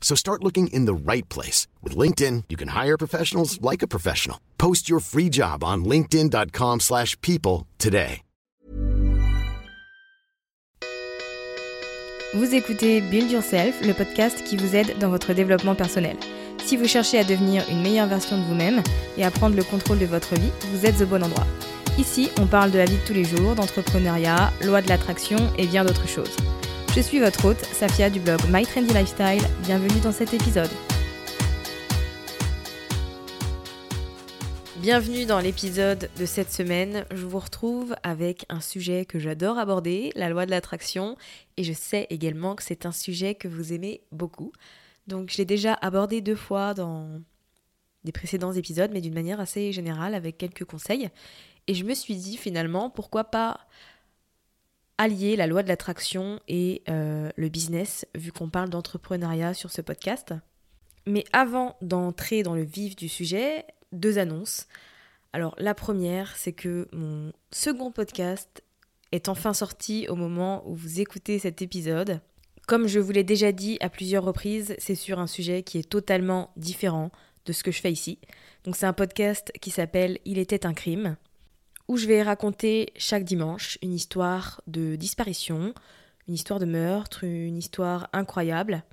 So start looking in the right place. With LinkedIn, you can hire professionals like a professional. Post your free job on linkedin.com slash people today. Vous écoutez Build Yourself, le podcast qui vous aide dans votre développement personnel. Si vous cherchez à devenir une meilleure version de vous-même et à prendre le contrôle de votre vie, vous êtes au bon endroit. Ici, on parle de la vie de tous les jours, d'entrepreneuriat, loi de l'attraction et bien d'autres choses. Je suis votre hôte, Safia du blog My Trendy Lifestyle. Bienvenue dans cet épisode. Bienvenue dans l'épisode de cette semaine. Je vous retrouve avec un sujet que j'adore aborder, la loi de l'attraction, et je sais également que c'est un sujet que vous aimez beaucoup. Donc je l'ai déjà abordé deux fois dans des précédents épisodes, mais d'une manière assez générale, avec quelques conseils. Et je me suis dit finalement, pourquoi pas allier la loi de l'attraction et euh, le business, vu qu'on parle d'entrepreneuriat sur ce podcast. Mais avant d'entrer dans le vif du sujet, deux annonces. Alors la première, c'est que mon second podcast est enfin sorti au moment où vous écoutez cet épisode. Comme je vous l'ai déjà dit à plusieurs reprises, c'est sur un sujet qui est totalement différent de ce que je fais ici. Donc c'est un podcast qui s'appelle Il était un crime, où je vais raconter chaque dimanche une histoire de disparition, une histoire de meurtre, une histoire incroyable,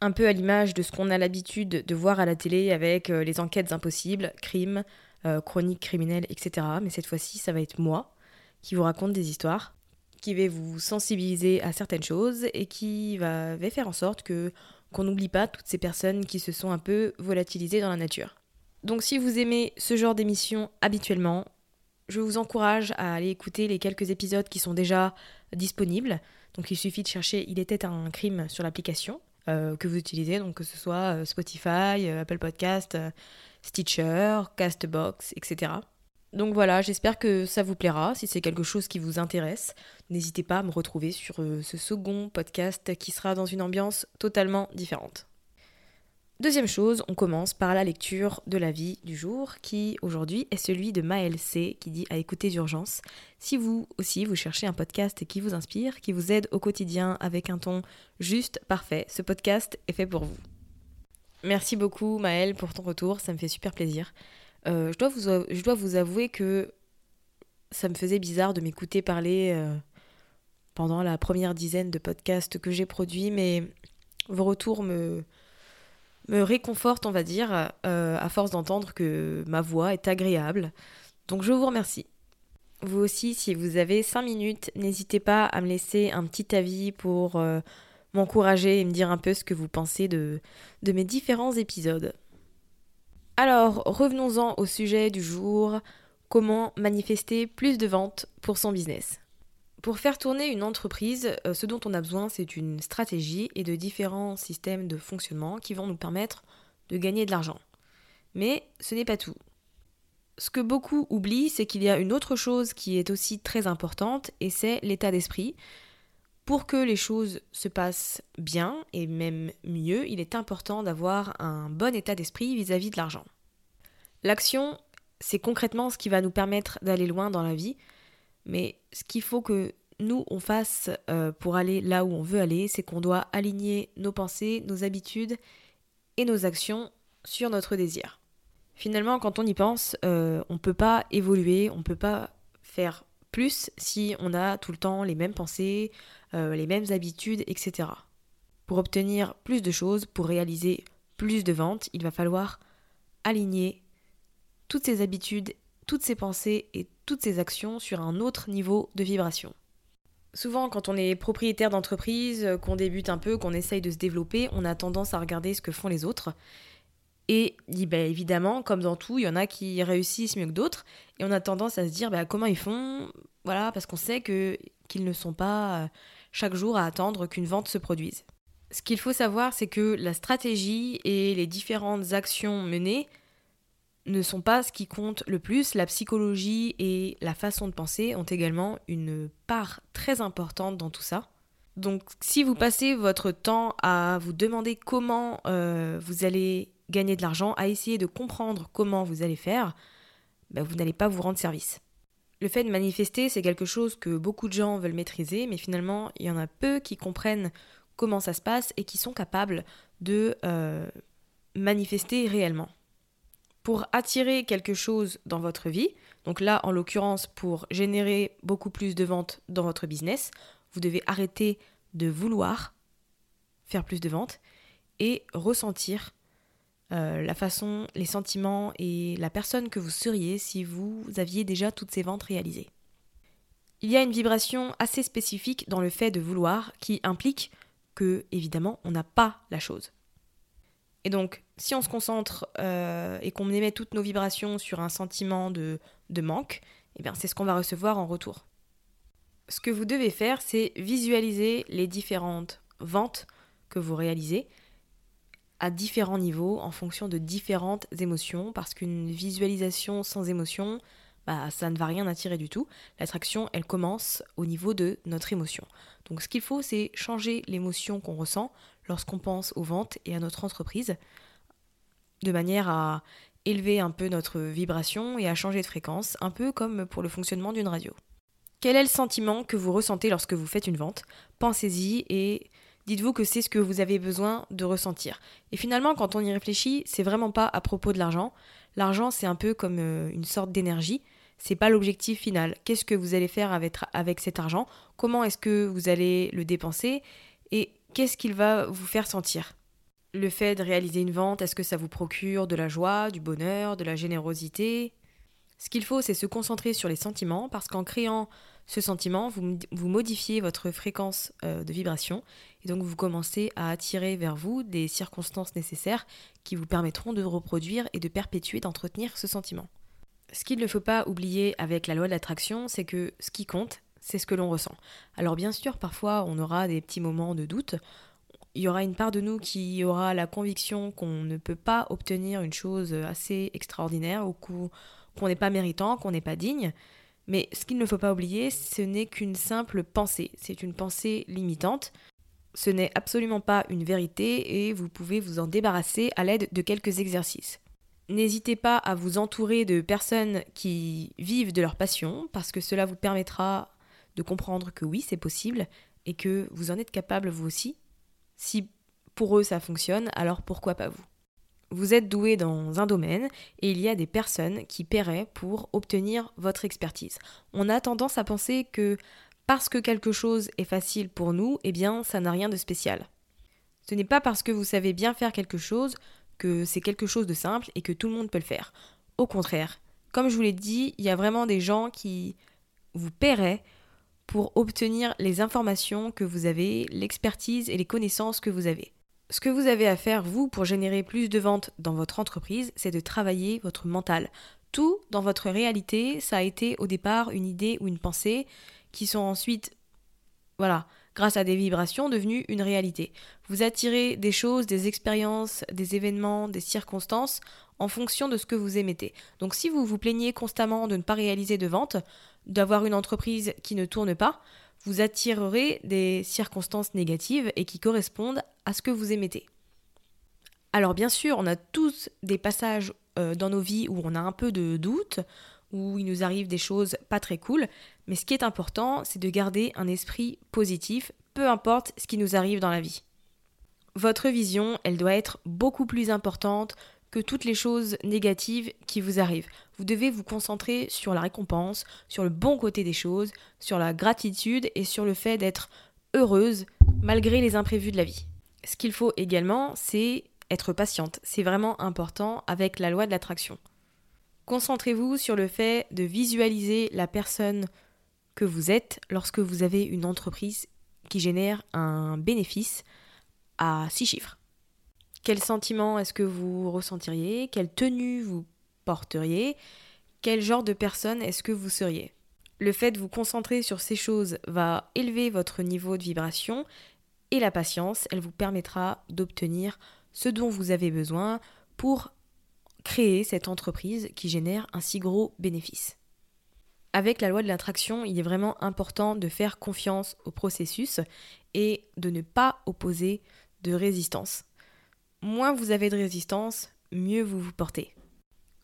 un peu à l'image de ce qu'on a l'habitude de voir à la télé avec euh, les enquêtes impossibles, crimes, euh, chroniques criminelles, etc. Mais cette fois-ci, ça va être moi qui vous raconte des histoires qui va vous sensibiliser à certaines choses et qui va, faire en sorte que qu'on n'oublie pas toutes ces personnes qui se sont un peu volatilisées dans la nature. Donc si vous aimez ce genre d'émission habituellement, je vous encourage à aller écouter les quelques épisodes qui sont déjà disponibles. Donc il suffit de chercher Il était un crime sur l'application euh, que vous utilisez, donc que ce soit euh, Spotify, euh, Apple Podcast, Stitcher, Castbox, etc. Donc voilà, j'espère que ça vous plaira. Si c'est quelque chose qui vous intéresse, n'hésitez pas à me retrouver sur ce second podcast qui sera dans une ambiance totalement différente. Deuxième chose, on commence par la lecture de la vie du jour qui aujourd'hui est celui de Maël C qui dit à écouter d'urgence. Si vous aussi vous cherchez un podcast qui vous inspire, qui vous aide au quotidien avec un ton juste, parfait, ce podcast est fait pour vous. Merci beaucoup Maël pour ton retour, ça me fait super plaisir. Euh, je, dois vous, avouer que ça me faisait bizarre de m'écouter parler euh, pendant la première dizaine de podcasts que j'ai produits, mais vos retours me, me réconfortent, on va dire, euh, à force d'entendre que ma voix est agréable. Donc je vous remercie. Vous aussi, si vous avez 5 minutes, n'hésitez pas à me laisser un petit avis pour m'encourager et me dire un peu ce que vous pensez de, de mes différents épisodes. Alors, revenons-en au sujet du jour, comment manifester plus de ventes pour son business? Pour faire tourner une entreprise, euh, ce dont on a besoin, c'est une stratégie et de différents systèmes de fonctionnement qui vont nous permettre de gagner de l'argent. Mais ce n'est pas tout. Ce que beaucoup oublient, c'est qu'il y a une autre chose qui est aussi très importante, et c'est l'état d'esprit. Pour que les choses se passent bien et même mieux, il est important d'avoir un bon état d'esprit vis-à-vis de l'argent. L'action, c'est concrètement ce qui va nous permettre d'aller loin dans la vie. Mais ce qu'il faut que nous, on fasse euh, pour aller là où on veut aller, c'est qu'on doit aligner nos pensées, nos habitudes et nos actions sur notre désir. Finalement, quand on y pense, euh, on ne peut pas évoluer, on ne peut pas faire plus si on a tout le temps les mêmes pensées, euh, les mêmes habitudes, etc. Pour obtenir plus de choses, pour réaliser plus de ventes, il va falloir aligner toutes ces habitudes, toutes ces pensées et toutes ces actions sur un autre niveau de vibration. Souvent, quand on est propriétaire d'entreprise, euh, qu'on débute un peu, qu'on essaye de se développer, on a tendance à regarder ce que font les autres. Et ben, évidemment, comme dans tout, il y en a qui réussissent mieux que d'autres. Et on a tendance à se dire bah, comment ils font. Voilà, parce qu'on sait que, qu'ils ne sont pas euh, chaque jour à attendre qu'une vente se produise. Ce qu'il faut savoir, c'est que la stratégie et les différentes actions menées ne sont pas ce qui compte le plus. La psychologie et la façon de penser ont également une part très importante dans tout ça. Donc si vous passez votre temps à vous demander comment euh, vous allez gagner de l'argent, à essayer de comprendre comment vous allez faire, ben, vous n'allez pas vous rendre service. Le fait de manifester, c'est quelque chose que beaucoup de gens veulent maîtriser, mais finalement, il y en a peu qui comprennent comment ça se passe et qui sont capables de euh, manifester réellement pour attirer quelque chose dans votre vie, donc là en l'occurrence pour générer beaucoup plus de ventes dans votre business, vous devez arrêter de vouloir faire plus de ventes et ressentir euh, la façon, les sentiments et la personne que vous seriez si vous aviez déjà toutes ces ventes réalisées. Il y a une vibration assez spécifique dans le fait de vouloir qui implique que, évidemment, on n'a pas la chose. Et donc, si on se concentre euh, et qu'on émet toutes nos vibrations sur un sentiment de, manque, eh bien c'est ce qu'on va recevoir en retour. Ce que vous devez faire, c'est visualiser les différentes ventes que vous réalisez à différents niveaux en fonction de différentes émotions, parce qu'une visualisation sans émotion, bah, ça ne va rien attirer du tout. L'attraction, elle commence au niveau de notre émotion. Donc ce qu'il faut, c'est changer l'émotion qu'on ressent lorsqu'on pense aux ventes et à notre entreprise, de manière à élever un peu notre vibration et à changer de fréquence, un peu comme pour le fonctionnement d'une radio. Quel est le sentiment que vous ressentez lorsque vous faites une vente? Pensez-y et dites-vous que c'est ce que vous avez besoin de ressentir. Et finalement, quand on y réfléchit, c'est vraiment pas à propos de l'argent. L'argent, c'est un peu comme euh, une sorte d'énergie. C'est pas l'objectif final. Qu'est-ce que vous allez faire avec, cet argent? Comment est-ce que vous allez le dépenser? Qu'est-ce qu'il va vous faire sentir? Le fait de réaliser une vente, est-ce que ça vous procure de la joie, du bonheur, de la générosité? Ce qu'il faut, c'est se concentrer sur les sentiments, parce qu'en créant ce sentiment, vous, modifiez votre fréquence euh, de vibration, et donc vous commencez à attirer vers vous des circonstances nécessaires qui vous permettront de reproduire et de perpétuer, d'entretenir ce sentiment. Ce qu'il ne faut pas oublier avec la loi de l'attraction, c'est que ce qui compte, c'est ce que l'on ressent. Alors bien sûr, parfois on aura des petits moments de doute. Il y aura une part de nous qui aura la conviction qu'on ne peut pas obtenir une chose assez extraordinaire ou qu'on n'est pas méritant, qu'on n'est pas digne. Mais ce qu'il ne faut pas oublier, ce n'est qu'une simple pensée. C'est une pensée limitante. Ce n'est absolument pas une vérité et vous pouvez vous en débarrasser à l'aide de quelques exercices. N'hésitez pas à vous entourer de personnes qui vivent de leur passion parce que cela vous permettra de comprendre que oui, c'est possible et que vous en êtes capable vous aussi. Si pour eux ça fonctionne, alors pourquoi pas vous? Vous êtes doué dans un domaine et il y a des personnes qui paieraient pour obtenir votre expertise. On a tendance à penser que parce que quelque chose est facile pour nous, eh bien ça n'a rien de spécial. Ce n'est pas parce que vous savez bien faire quelque chose que c'est quelque chose de simple et que tout le monde peut le faire. Au contraire, comme je vous l'ai dit, il y a vraiment des gens qui vous paieraient pour obtenir les informations que vous avez, l'expertise et les connaissances que vous avez. Ce que vous avez à faire, vous, pour générer plus de ventes dans votre entreprise, c'est de travailler votre mental. Tout dans votre réalité, ça a été au départ une idée ou une pensée qui sont ensuite, voilà, grâce à des vibrations, devenues une réalité. Vous attirez des choses, des expériences, des événements, des circonstances en fonction de ce que vous émettez. Donc si vous vous plaignez constamment de ne pas réaliser de ventes, d'avoir une entreprise qui ne tourne pas, vous attirerez des circonstances négatives et qui correspondent à ce que vous émettez. Alors bien sûr, on a tous des passages euh, dans nos vies où on a un peu de doute, où il nous arrive des choses pas très cool, mais ce qui est important, c'est de garder un esprit positif, peu importe ce qui nous arrive dans la vie. Votre vision, elle doit être beaucoup plus importante que toutes les choses négatives qui vous arrivent. Vous devez vous concentrer sur la récompense, sur le bon côté des choses, sur la gratitude et sur le fait d'être heureuse malgré les imprévus de la vie. Ce qu'il faut également, c'est être patiente. C'est vraiment important avec la loi de l'attraction. Concentrez-vous sur le fait de visualiser la personne que vous êtes lorsque vous avez une entreprise qui génère un bénéfice à six chiffres. Quel sentiment est-ce que vous ressentiriez? Quelle tenue vous porteriez? Quel genre de personne est-ce que vous seriez? Le fait de vous concentrer sur ces choses va élever votre niveau de vibration et la patience, elle vous permettra d'obtenir ce dont vous avez besoin pour créer cette entreprise qui génère un si gros bénéfice. Avec la loi de l'attraction, il est vraiment important de faire confiance au processus et de ne pas opposer de résistance moins vous avez de résistance, mieux vous vous portez.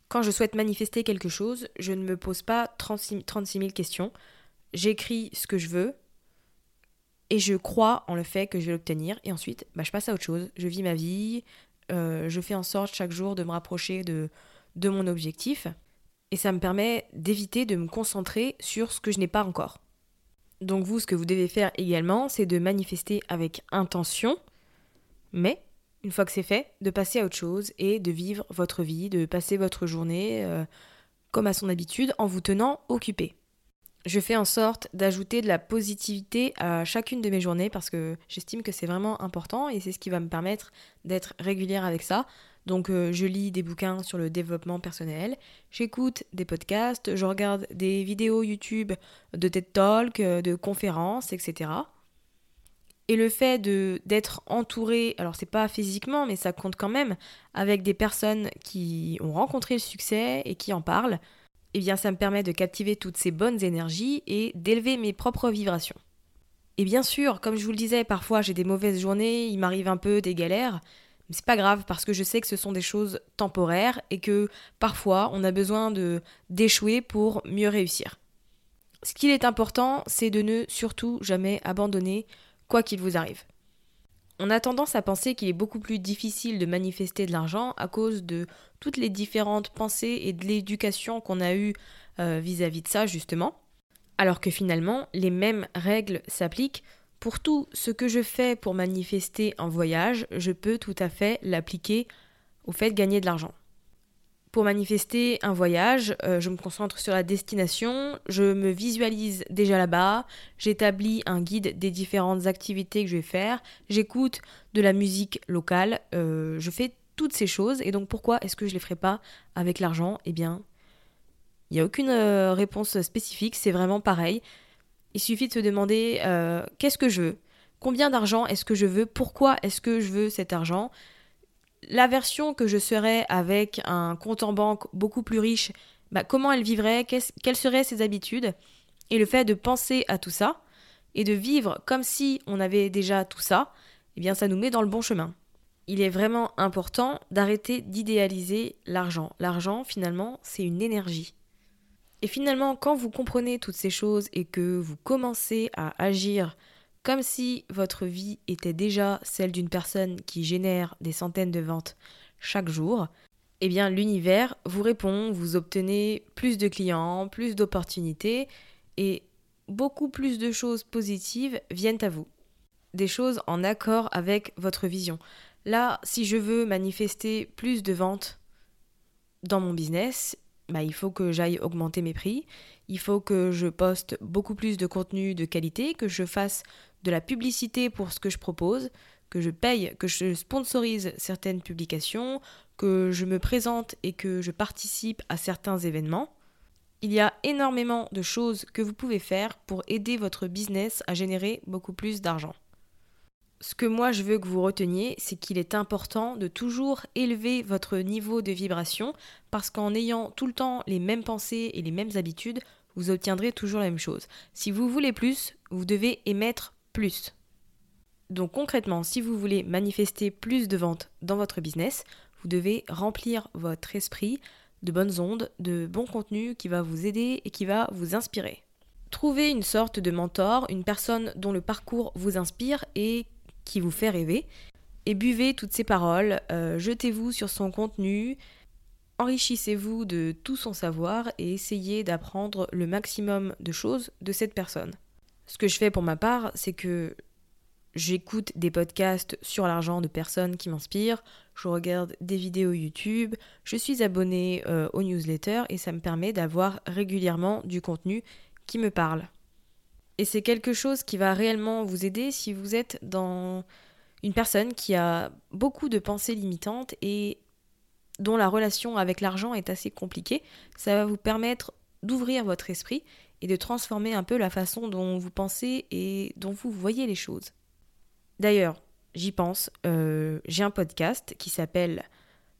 Quand je souhaite manifester quelque chose, je ne me pose pas 36, 000 questions. J'écris ce que je veux et je crois en le fait que je vais l'obtenir. Et ensuite, bah, je passe à autre chose. Je vis ma vie, euh, je fais en sorte chaque jour de me rapprocher de, mon objectif. Et ça me permet d'éviter de me concentrer sur ce que je n'ai pas encore. Donc vous, ce que vous devez faire également, c'est de manifester avec intention, mais une fois que c'est fait, de passer à autre chose et de vivre votre vie, de passer votre journée euh, comme à son habitude en vous tenant occupé. Je fais en sorte d'ajouter de la positivité à chacune de mes journées parce que j'estime que c'est vraiment important et c'est ce qui va me permettre d'être régulière avec ça. Donc euh, je lis des bouquins sur le développement personnel, j'écoute des podcasts, je regarde des vidéos YouTube de TED Talk, euh, de conférences, etc. Et le fait d'être entouré, alors c'est pas physiquement, mais ça compte quand même, avec des personnes qui ont rencontré le succès et qui en parlent, eh bien ça me permet de captiver toutes ces bonnes énergies et d'élever mes propres vibrations. Et bien sûr, comme je vous le disais, parfois j'ai des mauvaises journées, il m'arrive un peu des galères, mais c'est pas grave parce que je sais que ce sont des choses temporaires et que parfois on a besoin de d'échouer pour mieux réussir. Ce qu'il est important, c'est de ne surtout jamais abandonner quoi qu'il vous arrive. On a tendance à penser qu'il est beaucoup plus difficile de manifester de l'argent à cause de toutes les différentes pensées et de l'éducation qu'on a eues euh, vis-à-vis de ça, justement. Alors que finalement, les mêmes règles s'appliquent pour tout ce que je fais pour manifester un voyage, je peux tout à fait l'appliquer au fait de gagner de l'argent. Manifester un voyage, euh, je me concentre sur la destination, je me visualise déjà là-bas, j'établis un guide des différentes activités que je vais faire, j'écoute de la musique locale, euh, je fais toutes ces choses. Et donc pourquoi est-ce que je ne les ferai pas avec l'argent? Eh bien, il n'y a aucune euh, réponse spécifique, c'est vraiment pareil. Il suffit de se demander qu'est-ce que je veux? Combien d'argent est-ce que je veux? Pourquoi est-ce que je veux cet argent? La version que je serais avec un compte en banque beaucoup plus riche, bah, comment elle vivrait, quelles seraient ses habitudes, et le fait de penser à tout ça, et de vivre comme si on avait déjà tout ça, eh bien ça nous met dans le bon chemin. Il est vraiment important d'arrêter d'idéaliser l'argent. L'argent, finalement, c'est une énergie. Et finalement, quand vous comprenez toutes ces choses et que vous commencez à agir comme si votre vie était déjà celle d'une personne qui génère des centaines de ventes chaque jour, eh bien l'univers vous répond, vous obtenez plus de clients, plus d'opportunités et beaucoup plus de choses positives viennent à vous. Des choses en accord avec votre vision. Là, si je veux manifester plus de ventes dans mon business, bah, il faut que j'aille augmenter mes prix, il faut que je poste beaucoup plus de contenu de qualité, que je fasse de la publicité pour ce que je propose, que je paye, que je sponsorise certaines publications, que je me présente et que je participe à certains événements. Il y a énormément de choses que vous pouvez faire pour aider votre business à générer beaucoup plus d'argent. Ce que moi je veux que vous reteniez, c'est qu'il est important de toujours élever votre niveau de vibration parce qu'en ayant tout le temps les mêmes pensées et les mêmes habitudes, vous obtiendrez toujours la même chose. Si vous voulez plus, vous devez émettre plus. Donc concrètement, si vous voulez manifester plus de ventes dans votre business, vous devez remplir votre esprit de bonnes ondes, de bons contenus qui va vous aider et qui va vous inspirer. Trouvez une sorte de mentor, une personne dont le parcours vous inspire et qui vous fait rêver. Et buvez toutes ces paroles, euh, jetez-vous sur son contenu, enrichissez-vous de tout son savoir et essayez d'apprendre le maximum de choses de cette personne. Ce que je fais pour ma part, c'est que j'écoute des podcasts sur l'argent de personnes qui m'inspirent, je regarde des vidéos YouTube, je suis abonné euh, aux newsletters et ça me permet d'avoir régulièrement du contenu qui me parle. Et c'est quelque chose qui va réellement vous aider si vous êtes dans une personne qui a beaucoup de pensées limitantes et dont la relation avec l'argent est assez compliquée. Ça va vous permettre d'ouvrir votre esprit et de transformer un peu la façon dont vous pensez et dont vous voyez les choses. D'ailleurs, j'y pense, euh, j'ai un podcast qui s'appelle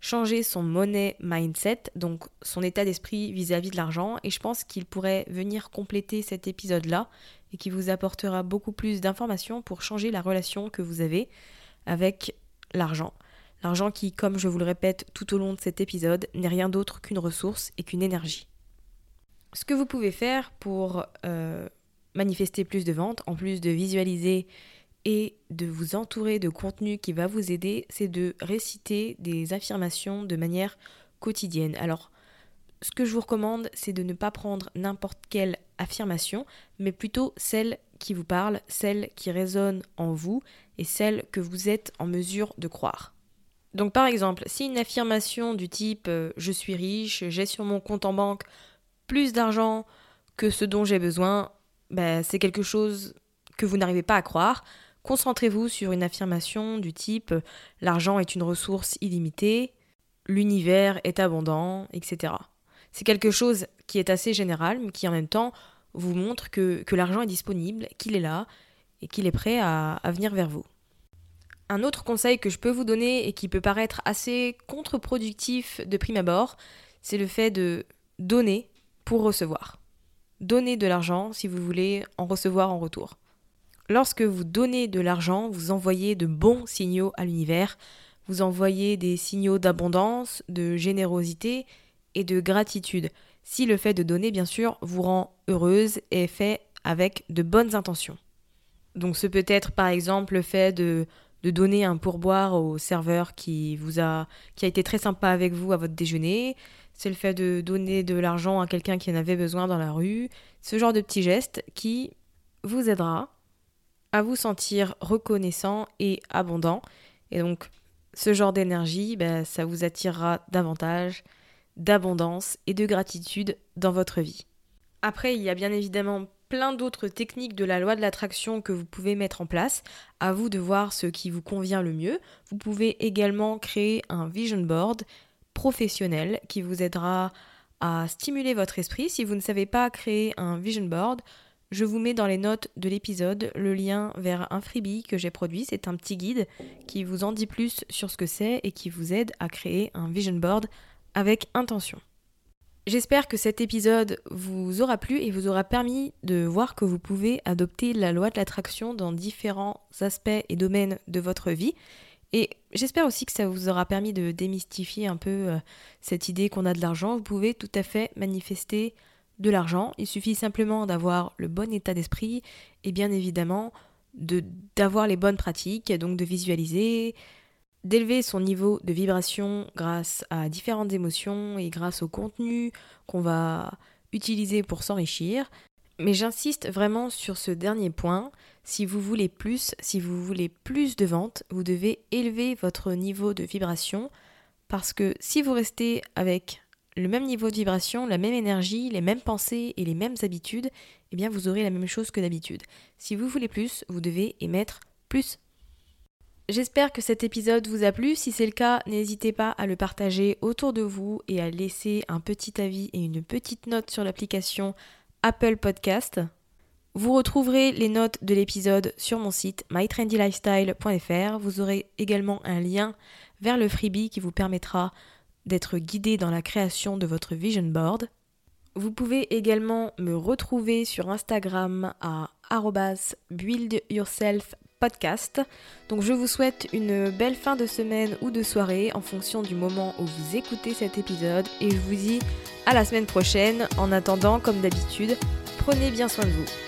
changer son money mindset, donc son état d'esprit vis-à-vis de l'argent, et je pense qu'il pourrait venir compléter cet épisode-là et qui vous apportera beaucoup plus d'informations pour changer la relation que vous avez avec l'argent. L'argent qui, comme je vous le répète tout au long de cet épisode, n'est rien d'autre qu'une ressource et qu'une énergie. Ce que vous pouvez faire pour euh, manifester plus de ventes, en plus de visualiser et de vous entourer de contenu qui va vous aider, c'est de réciter des affirmations de manière quotidienne. Alors, ce que je vous recommande, c'est de ne pas prendre n'importe quelle affirmation, mais plutôt celle qui vous parle, celle qui résonne en vous et celle que vous êtes en mesure de croire. Donc par exemple, si une affirmation du type euh, je suis riche, j'ai sur mon compte en banque plus d'argent que ce dont j'ai besoin, ben, c'est quelque chose que vous n'arrivez pas à croire, Concentrez-vous sur une affirmation du type l'argent est une ressource illimitée, l'univers est abondant, etc. C'est quelque chose qui est assez général, mais qui en même temps vous montre que, l'argent est disponible, qu'il est là et qu'il est prêt à, à venir vers vous. Un autre conseil que je peux vous donner et qui peut paraître assez contre-productif de prime abord, c'est le fait de donner pour recevoir. Donner de l'argent si vous voulez en recevoir en retour. Lorsque vous donnez de l'argent, vous envoyez de bons signaux à l'univers, vous envoyez des signaux d'abondance, de générosité et de gratitude. Si le fait de donner, bien sûr, vous rend heureuse et fait avec de bonnes intentions. Donc ce peut être par exemple le fait de, de donner un pourboire au serveur qui vous a qui a été très sympa avec vous à votre déjeuner, c'est le fait de donner de l'argent à quelqu'un qui en avait besoin dans la rue, ce genre de petits gestes qui vous aidera à vous sentir reconnaissant et abondant. Et donc, ce genre d'énergie, ben, ça vous attirera davantage d'abondance et de gratitude dans votre vie. Après, il y a bien évidemment plein d'autres techniques de la loi de l'attraction que vous pouvez mettre en place. À vous de voir ce qui vous convient le mieux. Vous pouvez également créer un vision board professionnel qui vous aidera à stimuler votre esprit. Si vous ne savez pas créer un vision board, je vous mets dans les notes de l'épisode le lien vers un freebie que j'ai produit. C'est un petit guide qui vous en dit plus sur ce que c'est et qui vous aide à créer un vision board avec intention. J'espère que cet épisode vous aura plu et vous aura permis de voir que vous pouvez adopter la loi de l'attraction dans différents aspects et domaines de votre vie. Et j'espère aussi que ça vous aura permis de démystifier un peu euh, cette idée qu'on a de l'argent. Vous pouvez tout à fait manifester de l'argent, il suffit simplement d'avoir le bon état d'esprit et bien évidemment d'avoir les bonnes pratiques, donc de visualiser, d'élever son niveau de vibration grâce à différentes émotions et grâce au contenu qu'on va utiliser pour s'enrichir. Mais j'insiste vraiment sur ce dernier point. Si vous voulez plus, si vous voulez plus de ventes, vous devez élever votre niveau de vibration parce que si vous restez avec le même niveau de vibration, la même énergie, les mêmes pensées et les mêmes habitudes, eh bien vous aurez la même chose que d'habitude. Si vous voulez plus, vous devez émettre plus. J'espère que cet épisode vous a plu. Si c'est le cas, n'hésitez pas à le partager autour de vous et à laisser un petit avis et une petite note sur l'application Apple Podcast. Vous retrouverez les notes de l'épisode sur mon site mytrendylifestyle.fr. Vous aurez également un lien vers le freebie qui vous permettra d'être guidé dans la création de votre vision board. Vous pouvez également me retrouver sur Instagram à buildyourself podcast. Donc je vous souhaite une belle fin de semaine ou de soirée en fonction du moment où vous écoutez cet épisode et je vous dis à la semaine prochaine. En attendant, comme d'habitude, prenez bien soin de vous.